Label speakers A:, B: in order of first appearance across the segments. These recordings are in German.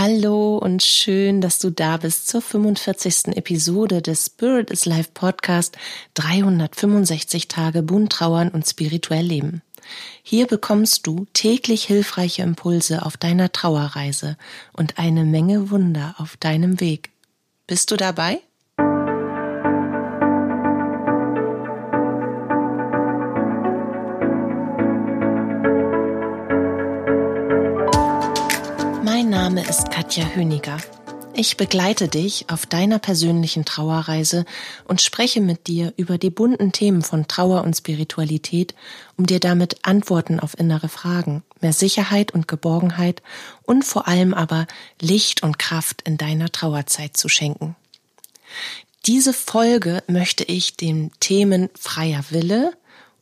A: Hallo und schön, dass du da bist zur 45. Episode des Spirit is Life Podcast 365 Tage bunt trauern und spirituell leben. Hier bekommst du täglich hilfreiche Impulse auf deiner Trauerreise und eine Menge Wunder auf deinem Weg. Bist du dabei? Ist Katja Höniger. Ich begleite dich auf deiner persönlichen Trauerreise und spreche mit dir über die bunten Themen von Trauer und Spiritualität, um dir damit Antworten auf innere Fragen, mehr Sicherheit und Geborgenheit und vor allem aber Licht und Kraft in deiner Trauerzeit zu schenken. Diese Folge möchte ich den Themen freier Wille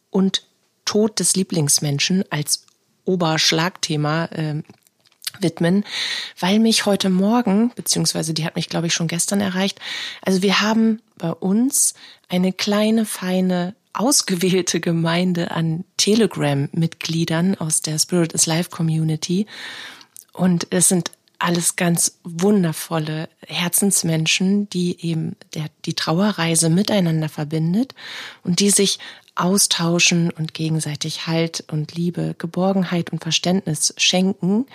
A: und Tod des Lieblingsmenschen als Oberschlagthema äh, widmen, weil mich heute Morgen, beziehungsweise die hat mich, glaube ich, schon gestern erreicht, also wir haben bei uns eine kleine, feine, ausgewählte Gemeinde an Telegram-Mitgliedern aus der Spirit is Life Community. Und es sind alles ganz wundervolle Herzensmenschen, die eben der, die Trauerreise miteinander verbindet und die sich austauschen und gegenseitig Halt und Liebe, Geborgenheit und Verständnis schenken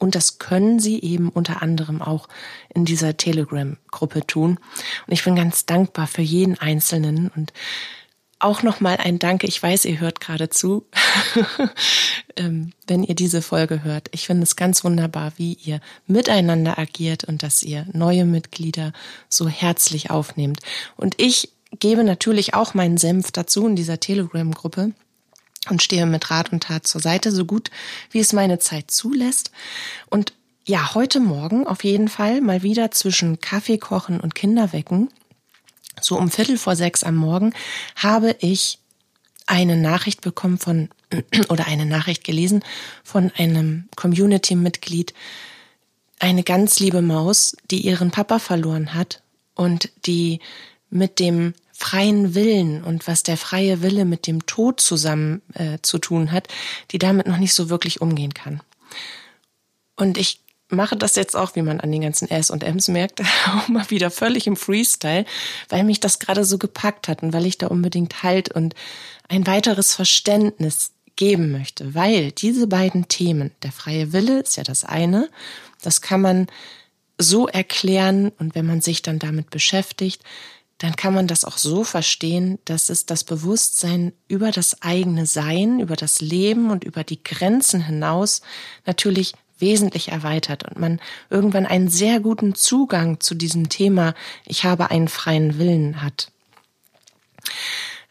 A: und das können sie eben unter anderem auch in dieser Telegram-Gruppe tun. Und ich bin ganz dankbar für jeden Einzelnen und auch nochmal ein Danke. Ich weiß, ihr hört gerade zu, ähm, wenn ihr diese Folge hört. Ich finde es ganz wunderbar, wie ihr miteinander agiert und dass ihr neue Mitglieder so herzlich aufnehmt. Und ich gebe natürlich auch meinen Senf dazu in dieser Telegram-Gruppe und stehe mit Rat und Tat zur Seite, so gut wie es meine Zeit zulässt. Und ja, heute Morgen auf jeden Fall mal wieder zwischen Kaffee kochen und Kinderwecken, so um Viertel vor sechs am Morgen, habe ich eine Nachricht bekommen von oder eine Nachricht gelesen von einem Community-Mitglied, eine ganz liebe Maus, die ihren Papa verloren hat und die mit dem freien Willen und was der freie Wille mit dem Tod zusammen äh, zu tun hat, die damit noch nicht so wirklich umgehen kann. Und ich mache das jetzt auch, wie man an den ganzen S und M's merkt, auch mal wieder völlig im Freestyle, weil mich das gerade so gepackt hat und weil ich da unbedingt Halt und ein weiteres Verständnis geben möchte, weil diese beiden Themen, der freie Wille ist ja das eine, das kann man so erklären und wenn man sich dann damit beschäftigt, dann kann man das auch so verstehen, dass es das Bewusstsein über das eigene Sein, über das Leben und über die Grenzen hinaus natürlich wesentlich erweitert und man irgendwann einen sehr guten Zugang zu diesem Thema Ich habe einen freien Willen hat.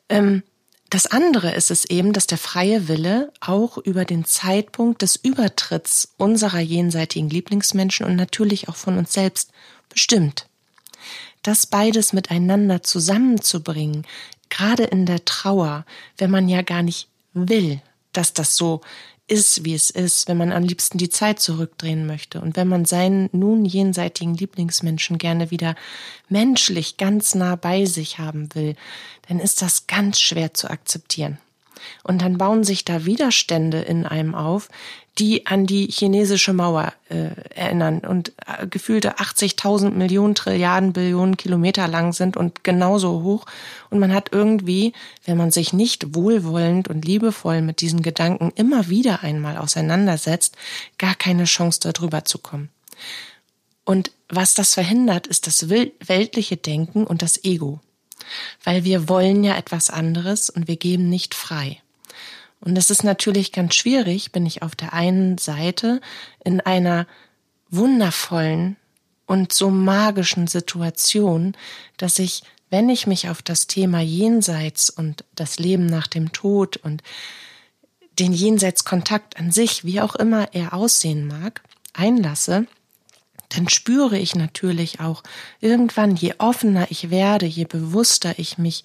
A: Ähm, das andere ist es eben, dass der freie Wille auch über den Zeitpunkt des Übertritts unserer jenseitigen Lieblingsmenschen und natürlich auch von uns selbst bestimmt das beides miteinander zusammenzubringen, gerade in der Trauer, wenn man ja gar nicht will, dass das so ist, wie es ist, wenn man am liebsten die Zeit zurückdrehen möchte und wenn man seinen nun jenseitigen Lieblingsmenschen gerne wieder menschlich ganz nah bei sich haben will, dann ist das ganz schwer zu akzeptieren. Und dann bauen sich da Widerstände in einem auf, die an die chinesische Mauer äh, erinnern und äh, gefühlte 80.000 Millionen Trilliarden Billionen Kilometer lang sind und genauso hoch. Und man hat irgendwie, wenn man sich nicht wohlwollend und liebevoll mit diesen Gedanken immer wieder einmal auseinandersetzt, gar keine Chance darüber zu kommen. Und was das verhindert, ist das weltliche Denken und das Ego weil wir wollen ja etwas anderes und wir geben nicht frei. Und es ist natürlich ganz schwierig, bin ich auf der einen Seite in einer wundervollen und so magischen Situation, dass ich, wenn ich mich auf das Thema Jenseits und das Leben nach dem Tod und den Jenseitskontakt an sich, wie auch immer er aussehen mag, einlasse, dann spüre ich natürlich auch irgendwann, je offener ich werde, je bewusster ich mich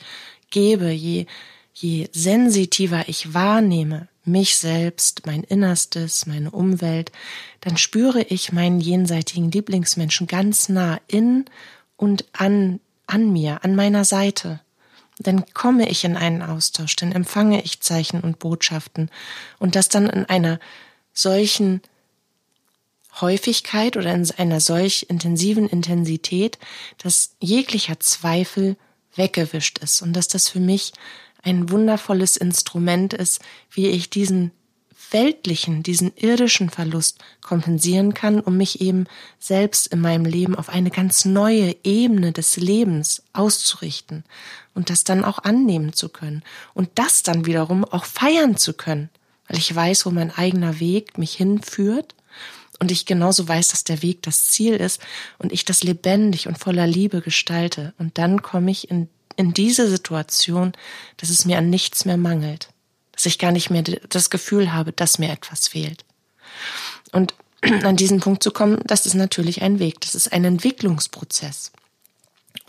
A: gebe, je, je sensitiver ich wahrnehme, mich selbst, mein Innerstes, meine Umwelt, dann spüre ich meinen jenseitigen Lieblingsmenschen ganz nah in und an, an mir, an meiner Seite. Dann komme ich in einen Austausch, dann empfange ich Zeichen und Botschaften und das dann in einer solchen Häufigkeit oder in einer solch intensiven Intensität, dass jeglicher Zweifel weggewischt ist und dass das für mich ein wundervolles Instrument ist, wie ich diesen weltlichen, diesen irdischen Verlust kompensieren kann, um mich eben selbst in meinem Leben auf eine ganz neue Ebene des Lebens auszurichten und das dann auch annehmen zu können und das dann wiederum auch feiern zu können, weil ich weiß, wo mein eigener Weg mich hinführt und ich genauso weiß, dass der Weg das Ziel ist und ich das lebendig und voller Liebe gestalte und dann komme ich in in diese Situation, dass es mir an nichts mehr mangelt, dass ich gar nicht mehr das Gefühl habe, dass mir etwas fehlt. Und an diesen Punkt zu kommen, das ist natürlich ein Weg, das ist ein Entwicklungsprozess.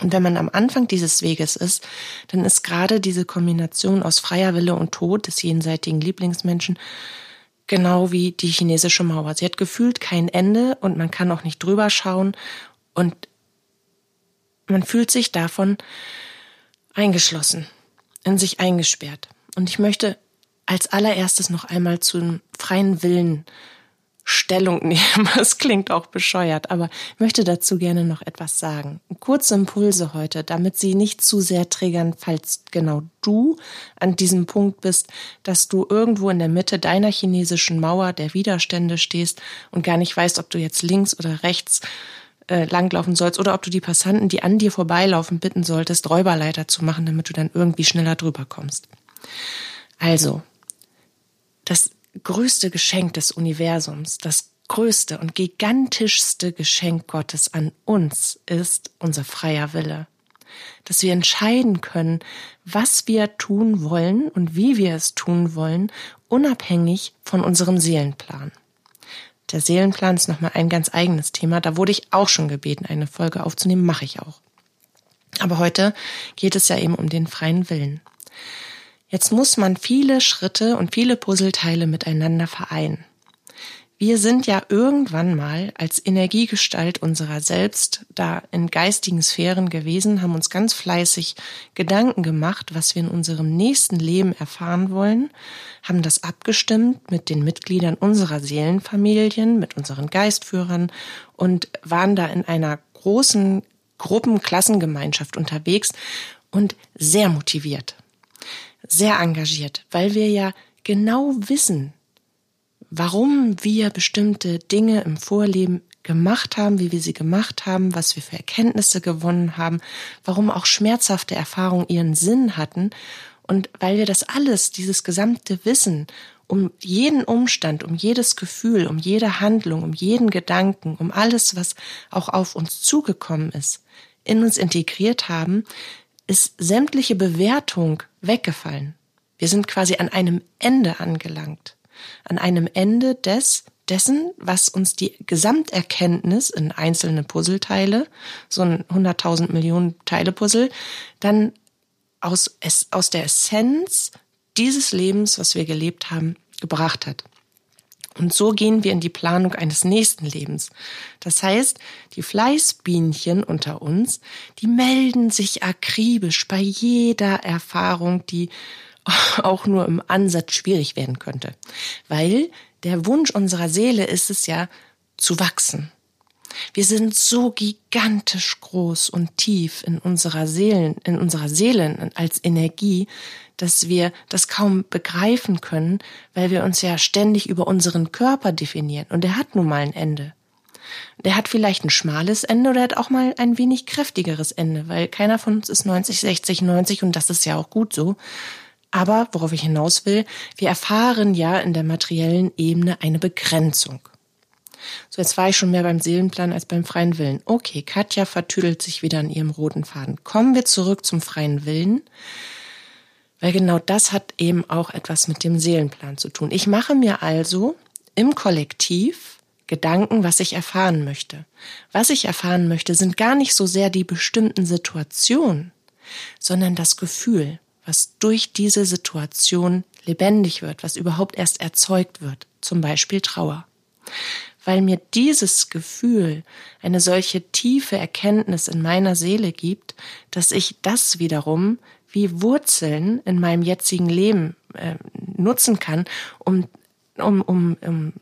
A: Und wenn man am Anfang dieses Weges ist, dann ist gerade diese Kombination aus freier Wille und Tod des jenseitigen Lieblingsmenschen genau wie die chinesische Mauer. Sie hat gefühlt kein Ende und man kann auch nicht drüber schauen und man fühlt sich davon eingeschlossen, in sich eingesperrt. Und ich möchte als allererstes noch einmal zum freien Willen Stellung nehmen. Es klingt auch bescheuert, aber ich möchte dazu gerne noch etwas sagen. Kurze Impulse heute, damit sie nicht zu sehr triggern, falls genau du an diesem Punkt bist, dass du irgendwo in der Mitte deiner chinesischen Mauer der Widerstände stehst und gar nicht weißt, ob du jetzt links oder rechts äh, langlaufen sollst oder ob du die Passanten, die an dir vorbeilaufen, bitten solltest, Räuberleiter zu machen, damit du dann irgendwie schneller drüber kommst. Also, das größte Geschenk des Universums, das größte und gigantischste Geschenk Gottes an uns ist unser freier Wille. Dass wir entscheiden können, was wir tun wollen und wie wir es tun wollen, unabhängig von unserem Seelenplan. Der Seelenplan ist nochmal ein ganz eigenes Thema. Da wurde ich auch schon gebeten, eine Folge aufzunehmen, mache ich auch. Aber heute geht es ja eben um den freien Willen. Jetzt muss man viele Schritte und viele Puzzleteile miteinander vereinen. Wir sind ja irgendwann mal als Energiegestalt unserer selbst da in geistigen Sphären gewesen, haben uns ganz fleißig Gedanken gemacht, was wir in unserem nächsten Leben erfahren wollen, haben das abgestimmt mit den Mitgliedern unserer Seelenfamilien, mit unseren Geistführern und waren da in einer großen Gruppenklassengemeinschaft unterwegs und sehr motiviert, sehr engagiert, weil wir ja genau wissen, warum wir bestimmte Dinge im Vorleben gemacht haben, wie wir sie gemacht haben, was wir für Erkenntnisse gewonnen haben, warum auch schmerzhafte Erfahrungen ihren Sinn hatten. Und weil wir das alles, dieses gesamte Wissen um jeden Umstand, um jedes Gefühl, um jede Handlung, um jeden Gedanken, um alles, was auch auf uns zugekommen ist, in uns integriert haben, ist sämtliche Bewertung weggefallen. Wir sind quasi an einem Ende angelangt an einem Ende des dessen, was uns die Gesamterkenntnis in einzelne Puzzleteile, so ein 100.000 Millionen Teile Puzzle, dann aus, aus der Essenz dieses Lebens, was wir gelebt haben, gebracht hat. Und so gehen wir in die Planung eines nächsten Lebens. Das heißt, die Fleißbienchen unter uns, die melden sich akribisch bei jeder Erfahrung, die auch nur im Ansatz schwierig werden könnte. Weil der Wunsch unserer Seele ist es ja, zu wachsen. Wir sind so gigantisch groß und tief in unserer Seelen, in unserer Seele als Energie, dass wir das kaum begreifen können, weil wir uns ja ständig über unseren Körper definieren. Und der hat nun mal ein Ende. Der hat vielleicht ein schmales Ende oder hat auch mal ein wenig kräftigeres Ende, weil keiner von uns ist 90, 60, 90 und das ist ja auch gut so. Aber worauf ich hinaus will, wir erfahren ja in der materiellen Ebene eine Begrenzung. So, jetzt war ich schon mehr beim Seelenplan als beim freien Willen. Okay, Katja vertüdelt sich wieder an ihrem roten Faden. Kommen wir zurück zum freien Willen, weil genau das hat eben auch etwas mit dem Seelenplan zu tun. Ich mache mir also im Kollektiv Gedanken, was ich erfahren möchte. Was ich erfahren möchte, sind gar nicht so sehr die bestimmten Situationen, sondern das Gefühl was durch diese Situation lebendig wird, was überhaupt erst erzeugt wird, zum Beispiel Trauer. Weil mir dieses Gefühl eine solche tiefe Erkenntnis in meiner Seele gibt, dass ich das wiederum wie Wurzeln in meinem jetzigen Leben äh, nutzen kann, um, um, um, um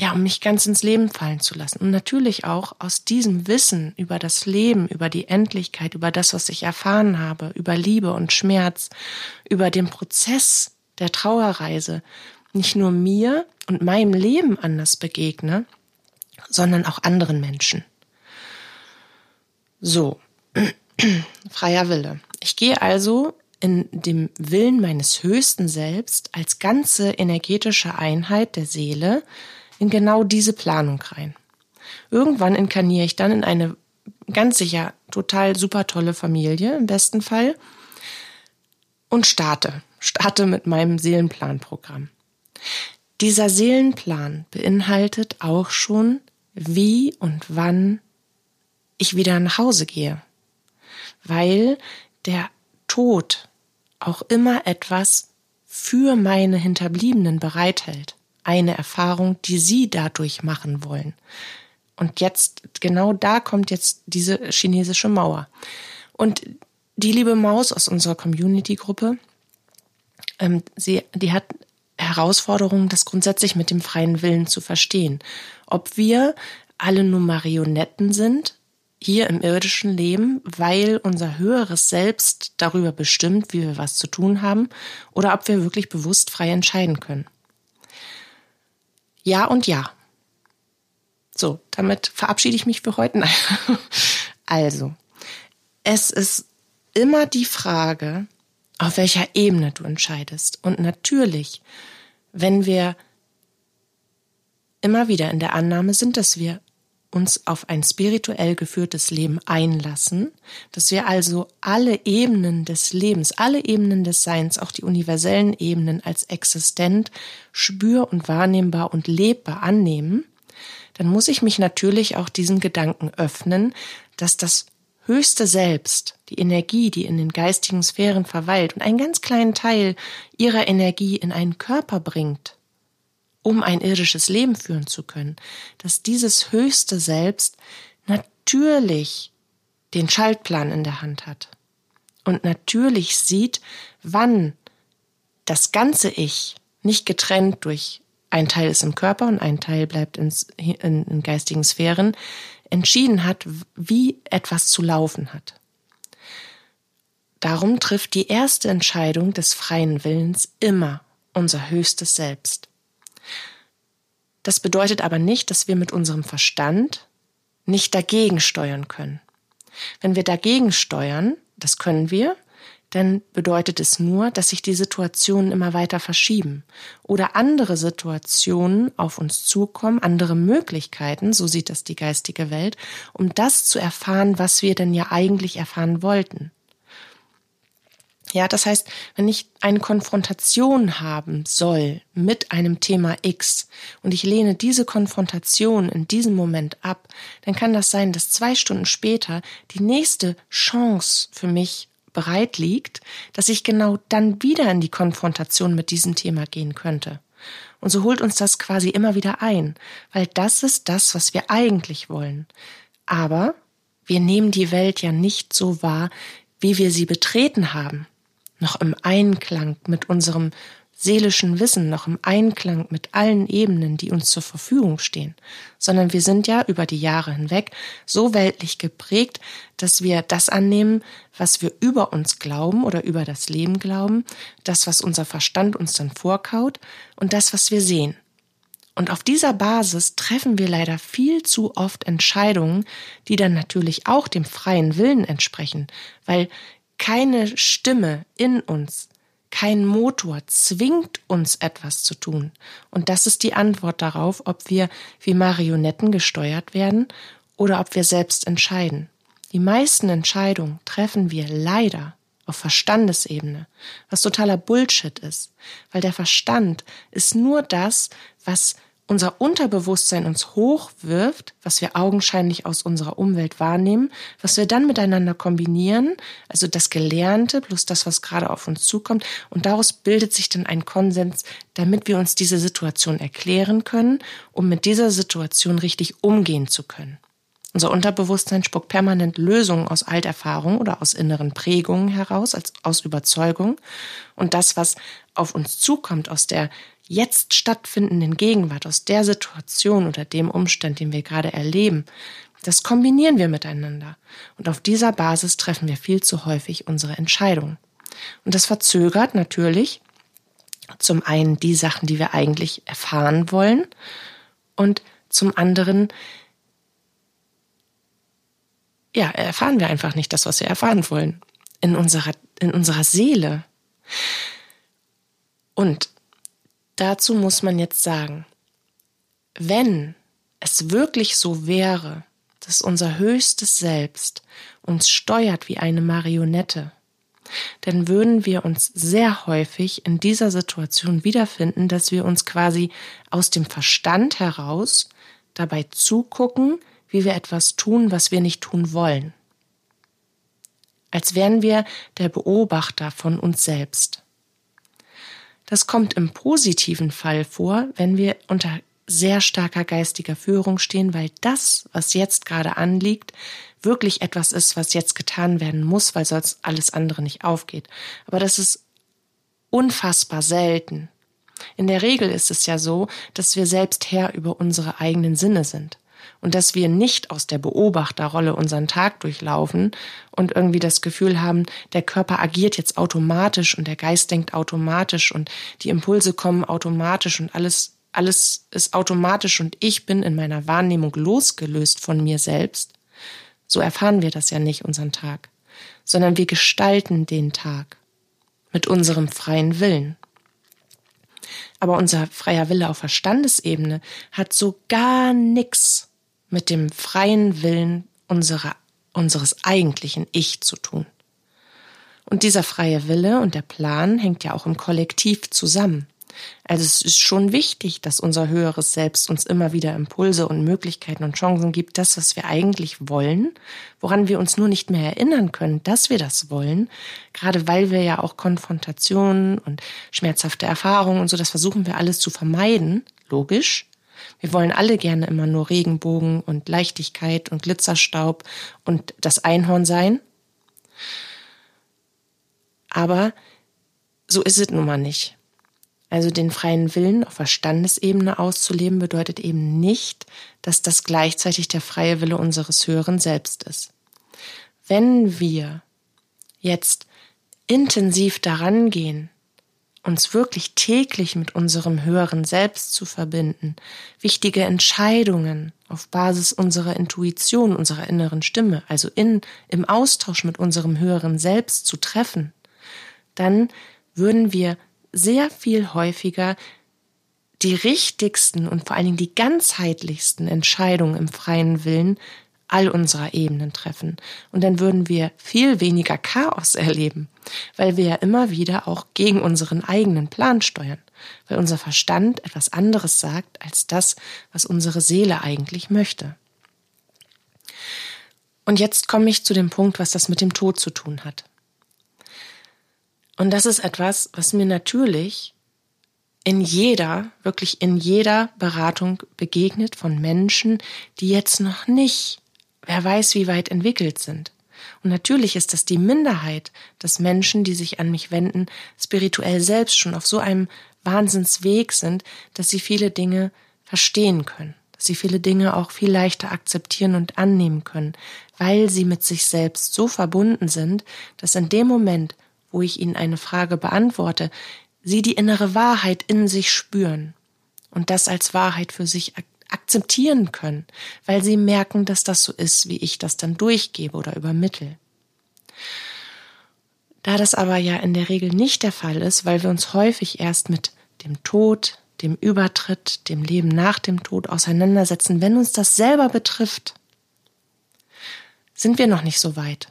A: ja, um mich ganz ins Leben fallen zu lassen. Und natürlich auch aus diesem Wissen über das Leben, über die Endlichkeit, über das, was ich erfahren habe, über Liebe und Schmerz, über den Prozess der Trauerreise, nicht nur mir und meinem Leben anders begegne, sondern auch anderen Menschen. So, freier Wille. Ich gehe also in dem Willen meines höchsten Selbst als ganze energetische Einheit der Seele in genau diese Planung rein. Irgendwann inkarniere ich dann in eine ganz sicher total super tolle Familie im besten Fall und starte, starte mit meinem Seelenplanprogramm. Dieser Seelenplan beinhaltet auch schon, wie und wann ich wieder nach Hause gehe, weil der Tod auch immer etwas für meine Hinterbliebenen bereithält eine Erfahrung, die sie dadurch machen wollen. Und jetzt, genau da kommt jetzt diese chinesische Mauer. Und die liebe Maus aus unserer Community-Gruppe, ähm, sie, die hat Herausforderungen, das grundsätzlich mit dem freien Willen zu verstehen. Ob wir alle nur Marionetten sind, hier im irdischen Leben, weil unser höheres Selbst darüber bestimmt, wie wir was zu tun haben, oder ob wir wirklich bewusst frei entscheiden können. Ja und ja. So, damit verabschiede ich mich für heute. Also, es ist immer die Frage, auf welcher Ebene du entscheidest. Und natürlich, wenn wir immer wieder in der Annahme sind, dass wir uns auf ein spirituell geführtes Leben einlassen, dass wir also alle Ebenen des Lebens, alle Ebenen des Seins, auch die universellen Ebenen als existent, spür- und wahrnehmbar und lebbar annehmen, dann muss ich mich natürlich auch diesem Gedanken öffnen, dass das höchste Selbst, die Energie, die in den geistigen Sphären verweilt und einen ganz kleinen Teil ihrer Energie in einen Körper bringt, um ein irdisches Leben führen zu können, dass dieses höchste Selbst natürlich den Schaltplan in der Hand hat und natürlich sieht, wann das ganze Ich nicht getrennt durch ein Teil ist im Körper und ein Teil bleibt ins, in, in geistigen Sphären, entschieden hat, wie etwas zu laufen hat. Darum trifft die erste Entscheidung des freien Willens immer unser höchstes Selbst. Das bedeutet aber nicht, dass wir mit unserem Verstand nicht dagegen steuern können. Wenn wir dagegen steuern, das können wir, dann bedeutet es nur, dass sich die Situationen immer weiter verschieben oder andere Situationen auf uns zukommen, andere Möglichkeiten, so sieht das die geistige Welt, um das zu erfahren, was wir denn ja eigentlich erfahren wollten. Ja, das heißt, wenn ich eine Konfrontation haben soll mit einem Thema X und ich lehne diese Konfrontation in diesem Moment ab, dann kann das sein, dass zwei Stunden später die nächste Chance für mich bereit liegt, dass ich genau dann wieder in die Konfrontation mit diesem Thema gehen könnte. Und so holt uns das quasi immer wieder ein, weil das ist das, was wir eigentlich wollen. Aber wir nehmen die Welt ja nicht so wahr, wie wir sie betreten haben noch im Einklang mit unserem seelischen Wissen, noch im Einklang mit allen Ebenen, die uns zur Verfügung stehen, sondern wir sind ja über die Jahre hinweg so weltlich geprägt, dass wir das annehmen, was wir über uns glauben oder über das Leben glauben, das, was unser Verstand uns dann vorkaut und das, was wir sehen. Und auf dieser Basis treffen wir leider viel zu oft Entscheidungen, die dann natürlich auch dem freien Willen entsprechen, weil keine Stimme in uns, kein Motor zwingt uns etwas zu tun. Und das ist die Antwort darauf, ob wir wie Marionetten gesteuert werden oder ob wir selbst entscheiden. Die meisten Entscheidungen treffen wir leider auf Verstandesebene, was totaler Bullshit ist, weil der Verstand ist nur das, was unser Unterbewusstsein uns hochwirft, was wir augenscheinlich aus unserer Umwelt wahrnehmen, was wir dann miteinander kombinieren, also das Gelernte plus das, was gerade auf uns zukommt, und daraus bildet sich dann ein Konsens, damit wir uns diese Situation erklären können, um mit dieser Situation richtig umgehen zu können. Unser Unterbewusstsein spuckt permanent Lösungen aus Alterfahrung oder aus inneren Prägungen heraus, als aus Überzeugung. Und das, was auf uns zukommt, aus der jetzt stattfindenden Gegenwart, aus der Situation oder dem Umstand, den wir gerade erleben, das kombinieren wir miteinander. Und auf dieser Basis treffen wir viel zu häufig unsere Entscheidungen. Und das verzögert natürlich zum einen die Sachen, die wir eigentlich erfahren wollen und zum anderen ja, erfahren wir einfach nicht das, was wir erfahren wollen. In unserer, in unserer Seele. Und dazu muss man jetzt sagen, wenn es wirklich so wäre, dass unser höchstes Selbst uns steuert wie eine Marionette, dann würden wir uns sehr häufig in dieser Situation wiederfinden, dass wir uns quasi aus dem Verstand heraus dabei zugucken, wie wir etwas tun, was wir nicht tun wollen. Als wären wir der Beobachter von uns selbst. Das kommt im positiven Fall vor, wenn wir unter sehr starker geistiger Führung stehen, weil das, was jetzt gerade anliegt, wirklich etwas ist, was jetzt getan werden muss, weil sonst alles andere nicht aufgeht. Aber das ist unfassbar selten. In der Regel ist es ja so, dass wir selbst Herr über unsere eigenen Sinne sind und dass wir nicht aus der Beobachterrolle unseren Tag durchlaufen und irgendwie das Gefühl haben, der Körper agiert jetzt automatisch und der Geist denkt automatisch und die Impulse kommen automatisch und alles alles ist automatisch und ich bin in meiner Wahrnehmung losgelöst von mir selbst. So erfahren wir das ja nicht unseren Tag, sondern wir gestalten den Tag mit unserem freien Willen. Aber unser freier Wille auf Verstandesebene hat so gar nichts mit dem freien Willen unserer, unseres eigentlichen Ich zu tun. Und dieser freie Wille und der Plan hängt ja auch im Kollektiv zusammen. Also es ist schon wichtig, dass unser höheres Selbst uns immer wieder Impulse und Möglichkeiten und Chancen gibt, das, was wir eigentlich wollen, woran wir uns nur nicht mehr erinnern können, dass wir das wollen, gerade weil wir ja auch Konfrontationen und schmerzhafte Erfahrungen und so, das versuchen wir alles zu vermeiden, logisch. Wir wollen alle gerne immer nur Regenbogen und Leichtigkeit und Glitzerstaub und das Einhorn sein. Aber so ist es nun mal nicht. Also den freien Willen auf Verstandesebene auszuleben bedeutet eben nicht, dass das gleichzeitig der freie Wille unseres höheren Selbst ist. Wenn wir jetzt intensiv daran gehen, uns wirklich täglich mit unserem höheren Selbst zu verbinden, wichtige Entscheidungen auf Basis unserer Intuition, unserer inneren Stimme, also in, im Austausch mit unserem höheren Selbst zu treffen, dann würden wir sehr viel häufiger die richtigsten und vor allen Dingen die ganzheitlichsten Entscheidungen im freien Willen all unserer Ebenen treffen. Und dann würden wir viel weniger Chaos erleben, weil wir ja immer wieder auch gegen unseren eigenen Plan steuern, weil unser Verstand etwas anderes sagt als das, was unsere Seele eigentlich möchte. Und jetzt komme ich zu dem Punkt, was das mit dem Tod zu tun hat. Und das ist etwas, was mir natürlich in jeder, wirklich in jeder Beratung begegnet von Menschen, die jetzt noch nicht, wer weiß, wie weit entwickelt sind. Und natürlich ist das die Minderheit des Menschen, die sich an mich wenden, spirituell selbst schon auf so einem Wahnsinnsweg sind, dass sie viele Dinge verstehen können, dass sie viele Dinge auch viel leichter akzeptieren und annehmen können, weil sie mit sich selbst so verbunden sind, dass in dem Moment, wo ich ihnen eine Frage beantworte, sie die innere Wahrheit in sich spüren und das als Wahrheit für sich akzeptieren können, weil sie merken, dass das so ist, wie ich das dann durchgebe oder übermittel. Da das aber ja in der Regel nicht der Fall ist, weil wir uns häufig erst mit dem Tod, dem Übertritt, dem Leben nach dem Tod auseinandersetzen, wenn uns das selber betrifft, sind wir noch nicht so weit.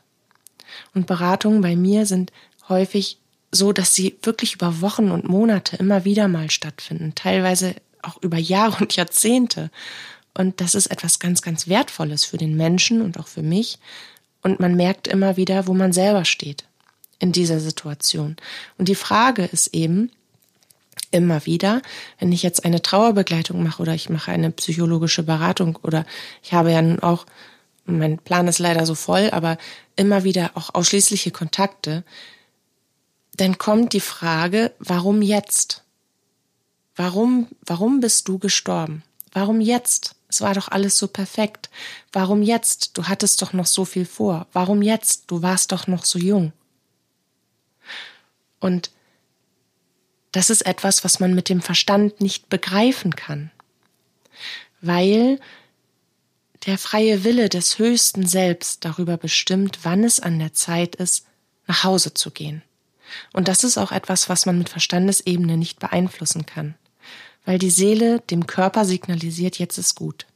A: Und Beratungen bei mir sind häufig so, dass sie wirklich über Wochen und Monate immer wieder mal stattfinden, teilweise auch über Jahre und Jahrzehnte. Und das ist etwas ganz, ganz Wertvolles für den Menschen und auch für mich. Und man merkt immer wieder, wo man selber steht in dieser Situation. Und die Frage ist eben immer wieder, wenn ich jetzt eine Trauerbegleitung mache oder ich mache eine psychologische Beratung oder ich habe ja nun auch, mein Plan ist leider so voll, aber immer wieder auch ausschließliche Kontakte, dann kommt die Frage, warum jetzt? Warum, warum bist du gestorben? Warum jetzt? Es war doch alles so perfekt. Warum jetzt? Du hattest doch noch so viel vor. Warum jetzt? Du warst doch noch so jung. Und das ist etwas, was man mit dem Verstand nicht begreifen kann, weil der freie Wille des höchsten Selbst darüber bestimmt, wann es an der Zeit ist, nach Hause zu gehen. Und das ist auch etwas, was man mit Verstandesebene nicht beeinflussen kann, weil die Seele dem Körper signalisiert, jetzt ist gut.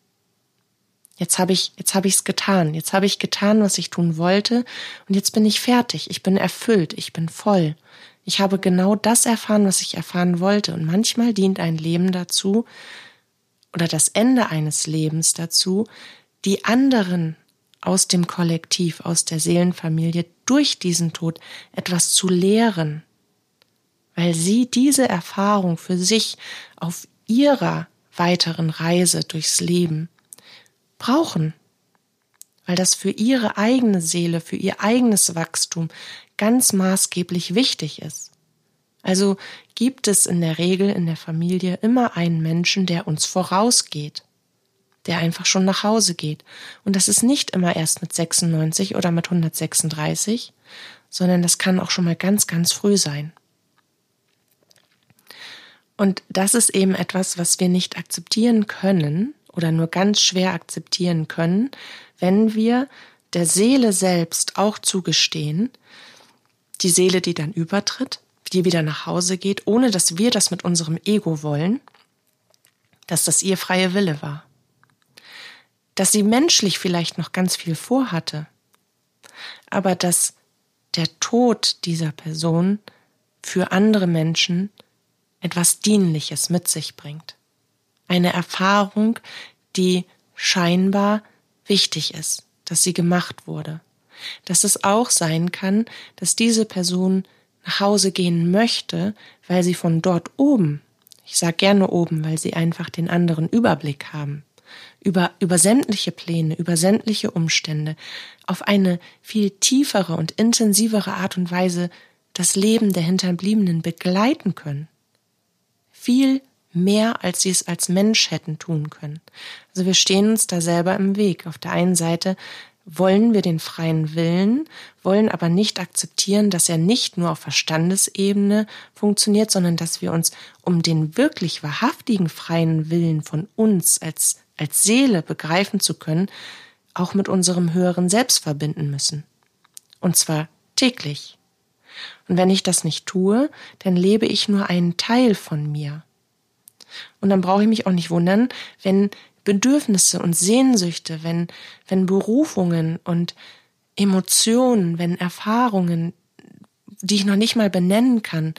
A: Jetzt habe ich, jetzt habe ich es getan. Jetzt habe ich getan, was ich tun wollte. Und jetzt bin ich fertig. Ich bin erfüllt. Ich bin voll. Ich habe genau das erfahren, was ich erfahren wollte. Und manchmal dient ein Leben dazu oder das Ende eines Lebens dazu, die anderen aus dem Kollektiv, aus der Seelenfamilie durch diesen Tod etwas zu lehren, weil sie diese Erfahrung für sich auf ihrer weiteren Reise durchs Leben brauchen, weil das für ihre eigene Seele, für ihr eigenes Wachstum ganz maßgeblich wichtig ist. Also gibt es in der Regel in der Familie immer einen Menschen, der uns vorausgeht, der einfach schon nach Hause geht. Und das ist nicht immer erst mit 96 oder mit 136, sondern das kann auch schon mal ganz, ganz früh sein. Und das ist eben etwas, was wir nicht akzeptieren können oder nur ganz schwer akzeptieren können, wenn wir der Seele selbst auch zugestehen, die Seele, die dann übertritt, die wieder nach Hause geht, ohne dass wir das mit unserem Ego wollen, dass das ihr freie Wille war. Dass sie menschlich vielleicht noch ganz viel vorhatte, aber dass der Tod dieser Person für andere Menschen etwas Dienliches mit sich bringt. Eine Erfahrung, die scheinbar wichtig ist, dass sie gemacht wurde dass es auch sein kann, dass diese Person nach Hause gehen möchte, weil sie von dort oben, ich sage gerne oben, weil sie einfach den anderen Überblick haben, über, über sämtliche Pläne, über sämtliche Umstände, auf eine viel tiefere und intensivere Art und Weise das Leben der Hinterbliebenen begleiten können. Viel mehr, als sie es als Mensch hätten tun können. Also wir stehen uns da selber im Weg. Auf der einen Seite wollen wir den freien Willen, wollen aber nicht akzeptieren, dass er nicht nur auf Verstandesebene funktioniert, sondern dass wir uns um den wirklich wahrhaftigen freien Willen von uns als, als Seele begreifen zu können, auch mit unserem höheren Selbst verbinden müssen. Und zwar täglich. Und wenn ich das nicht tue, dann lebe ich nur einen Teil von mir. Und dann brauche ich mich auch nicht wundern, wenn Bedürfnisse und Sehnsüchte, wenn, wenn Berufungen und Emotionen, wenn Erfahrungen, die ich noch nicht mal benennen kann,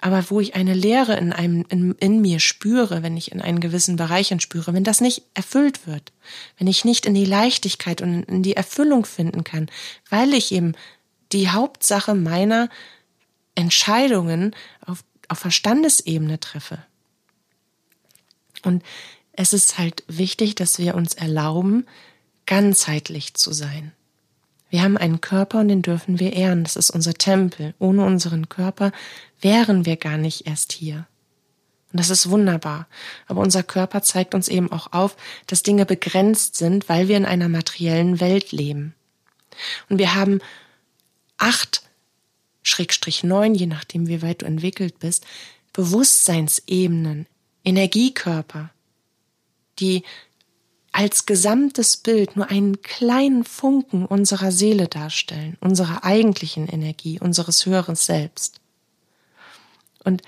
A: aber wo ich eine Leere in einem, in, in mir spüre, wenn ich in einen gewissen Bereichen spüre, wenn das nicht erfüllt wird, wenn ich nicht in die Leichtigkeit und in die Erfüllung finden kann, weil ich eben die Hauptsache meiner Entscheidungen auf, auf Verstandesebene treffe. Und es ist halt wichtig, dass wir uns erlauben, ganzheitlich zu sein. Wir haben einen Körper und den dürfen wir ehren. Das ist unser Tempel. Ohne unseren Körper wären wir gar nicht erst hier. Und das ist wunderbar. Aber unser Körper zeigt uns eben auch auf, dass Dinge begrenzt sind, weil wir in einer materiellen Welt leben. Und wir haben acht, Schrägstrich neun, je nachdem wie weit du entwickelt bist, Bewusstseinsebenen, Energiekörper, die als gesamtes Bild nur einen kleinen Funken unserer Seele darstellen, unserer eigentlichen Energie, unseres höheren Selbst. Und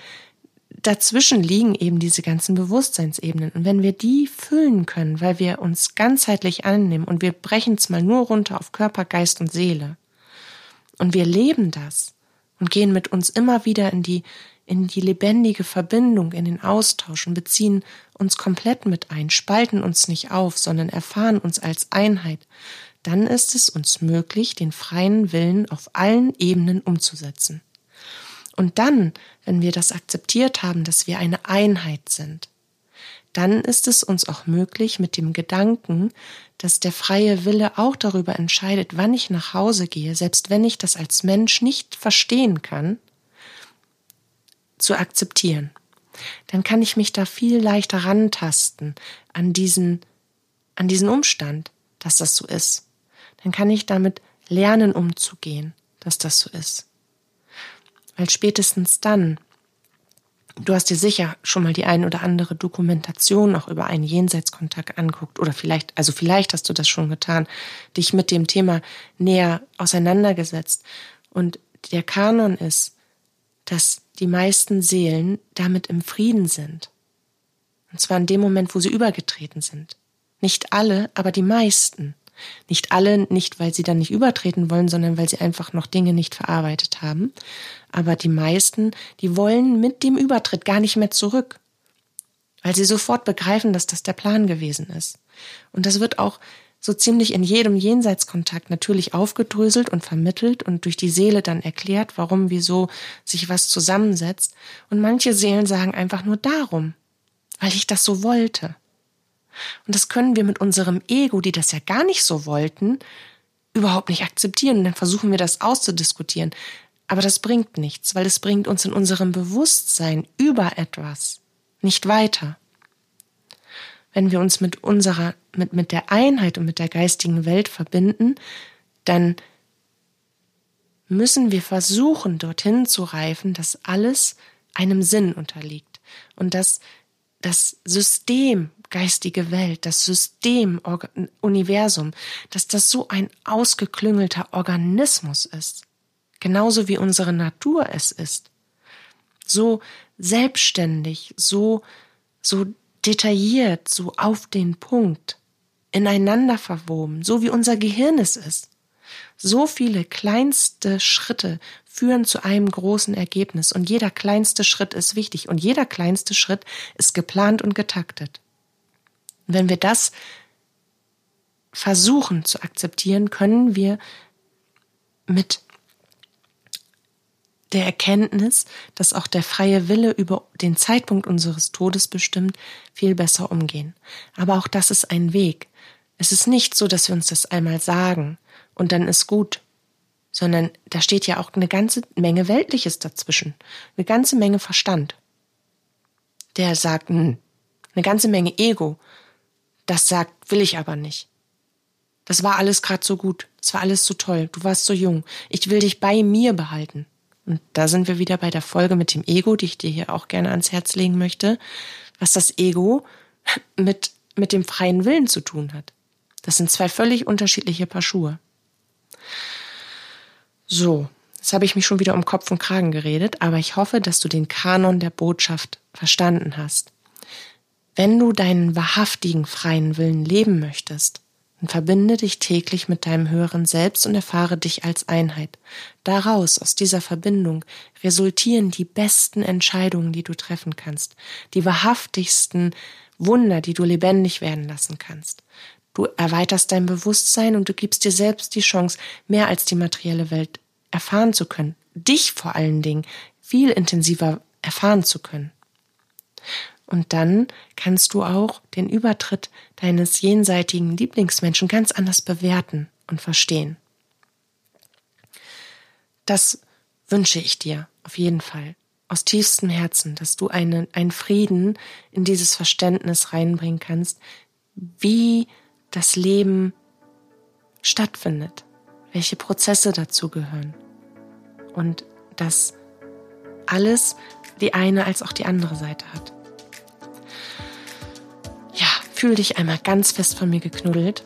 A: dazwischen liegen eben diese ganzen Bewusstseinsebenen. Und wenn wir die füllen können, weil wir uns ganzheitlich annehmen und wir brechen es mal nur runter auf Körper, Geist und Seele, und wir leben das und gehen mit uns immer wieder in die in die lebendige Verbindung, in den Austausch und beziehen uns komplett mit ein, spalten uns nicht auf, sondern erfahren uns als Einheit, dann ist es uns möglich, den freien Willen auf allen Ebenen umzusetzen. Und dann, wenn wir das akzeptiert haben, dass wir eine Einheit sind, dann ist es uns auch möglich, mit dem Gedanken, dass der freie Wille auch darüber entscheidet, wann ich nach Hause gehe, selbst wenn ich das als Mensch nicht verstehen kann, zu akzeptieren. Dann kann ich mich da viel leichter rantasten an diesen, an diesen Umstand, dass das so ist. Dann kann ich damit lernen umzugehen, dass das so ist. Weil spätestens dann, du hast dir sicher schon mal die ein oder andere Dokumentation auch über einen Jenseitskontakt anguckt oder vielleicht, also vielleicht hast du das schon getan, dich mit dem Thema näher auseinandergesetzt. Und der Kanon ist, dass die meisten Seelen damit im Frieden sind. Und zwar in dem Moment, wo sie übergetreten sind. Nicht alle, aber die meisten. Nicht alle, nicht weil sie dann nicht übertreten wollen, sondern weil sie einfach noch Dinge nicht verarbeitet haben. Aber die meisten, die wollen mit dem Übertritt gar nicht mehr zurück. Weil sie sofort begreifen, dass das der Plan gewesen ist. Und das wird auch so ziemlich in jedem Jenseitskontakt natürlich aufgedröselt und vermittelt und durch die Seele dann erklärt, warum, wieso sich was zusammensetzt. Und manche Seelen sagen einfach nur darum, weil ich das so wollte. Und das können wir mit unserem Ego, die das ja gar nicht so wollten, überhaupt nicht akzeptieren. Und dann versuchen wir das auszudiskutieren. Aber das bringt nichts, weil es bringt uns in unserem Bewusstsein über etwas nicht weiter. Wenn wir uns mit unserer, mit, mit der Einheit und mit der geistigen Welt verbinden, dann müssen wir versuchen, dorthin zu reifen, dass alles einem Sinn unterliegt und dass das System geistige Welt, das System Universum, dass das so ein ausgeklüngelter Organismus ist, genauso wie unsere Natur es ist, so selbstständig, so so detailliert, so auf den Punkt, ineinander verwoben, so wie unser Gehirn es ist. So viele kleinste Schritte führen zu einem großen Ergebnis und jeder kleinste Schritt ist wichtig und jeder kleinste Schritt ist geplant und getaktet. Und wenn wir das versuchen zu akzeptieren, können wir mit der Erkenntnis, dass auch der freie Wille über den Zeitpunkt unseres Todes bestimmt, viel besser umgehen. Aber auch das ist ein Weg. Es ist nicht so, dass wir uns das einmal sagen und dann ist gut, sondern da steht ja auch eine ganze Menge Weltliches dazwischen, eine ganze Menge Verstand. Der sagt, hm, eine ganze Menge Ego, das sagt, will ich aber nicht. Das war alles gerade so gut, es war alles so toll, du warst so jung, ich will dich bei mir behalten. Und da sind wir wieder bei der Folge mit dem Ego, die ich dir hier auch gerne ans Herz legen möchte, was das Ego mit, mit dem freien Willen zu tun hat. Das sind zwei völlig unterschiedliche Paar Schuhe. So, jetzt habe ich mich schon wieder um Kopf und Kragen geredet, aber ich hoffe, dass du den Kanon der Botschaft verstanden hast. Wenn du deinen wahrhaftigen freien Willen leben möchtest, und verbinde dich täglich mit deinem höheren Selbst und erfahre dich als Einheit. Daraus, aus dieser Verbindung, resultieren die besten Entscheidungen, die du treffen kannst, die wahrhaftigsten Wunder, die du lebendig werden lassen kannst. Du erweiterst dein Bewusstsein und du gibst dir selbst die Chance, mehr als die materielle Welt erfahren zu können, dich vor allen Dingen viel intensiver erfahren zu können. Und dann kannst du auch den Übertritt deines jenseitigen Lieblingsmenschen ganz anders bewerten und verstehen. Das wünsche ich dir auf jeden Fall aus tiefstem Herzen, dass du einen, einen Frieden in dieses Verständnis reinbringen kannst, wie das Leben stattfindet, welche Prozesse dazu gehören und dass alles die eine als auch die andere Seite hat. Fühl dich einmal ganz fest von mir geknuddelt.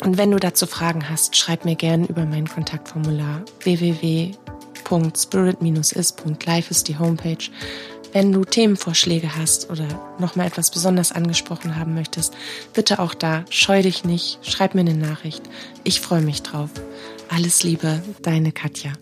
A: Und wenn du dazu Fragen hast, schreib mir gerne über mein Kontaktformular www.spirit-is.live ist die Homepage. Wenn du Themenvorschläge hast oder nochmal etwas besonders angesprochen haben möchtest, bitte auch da, scheu dich nicht, schreib mir eine Nachricht. Ich freue mich drauf. Alles Liebe, deine Katja.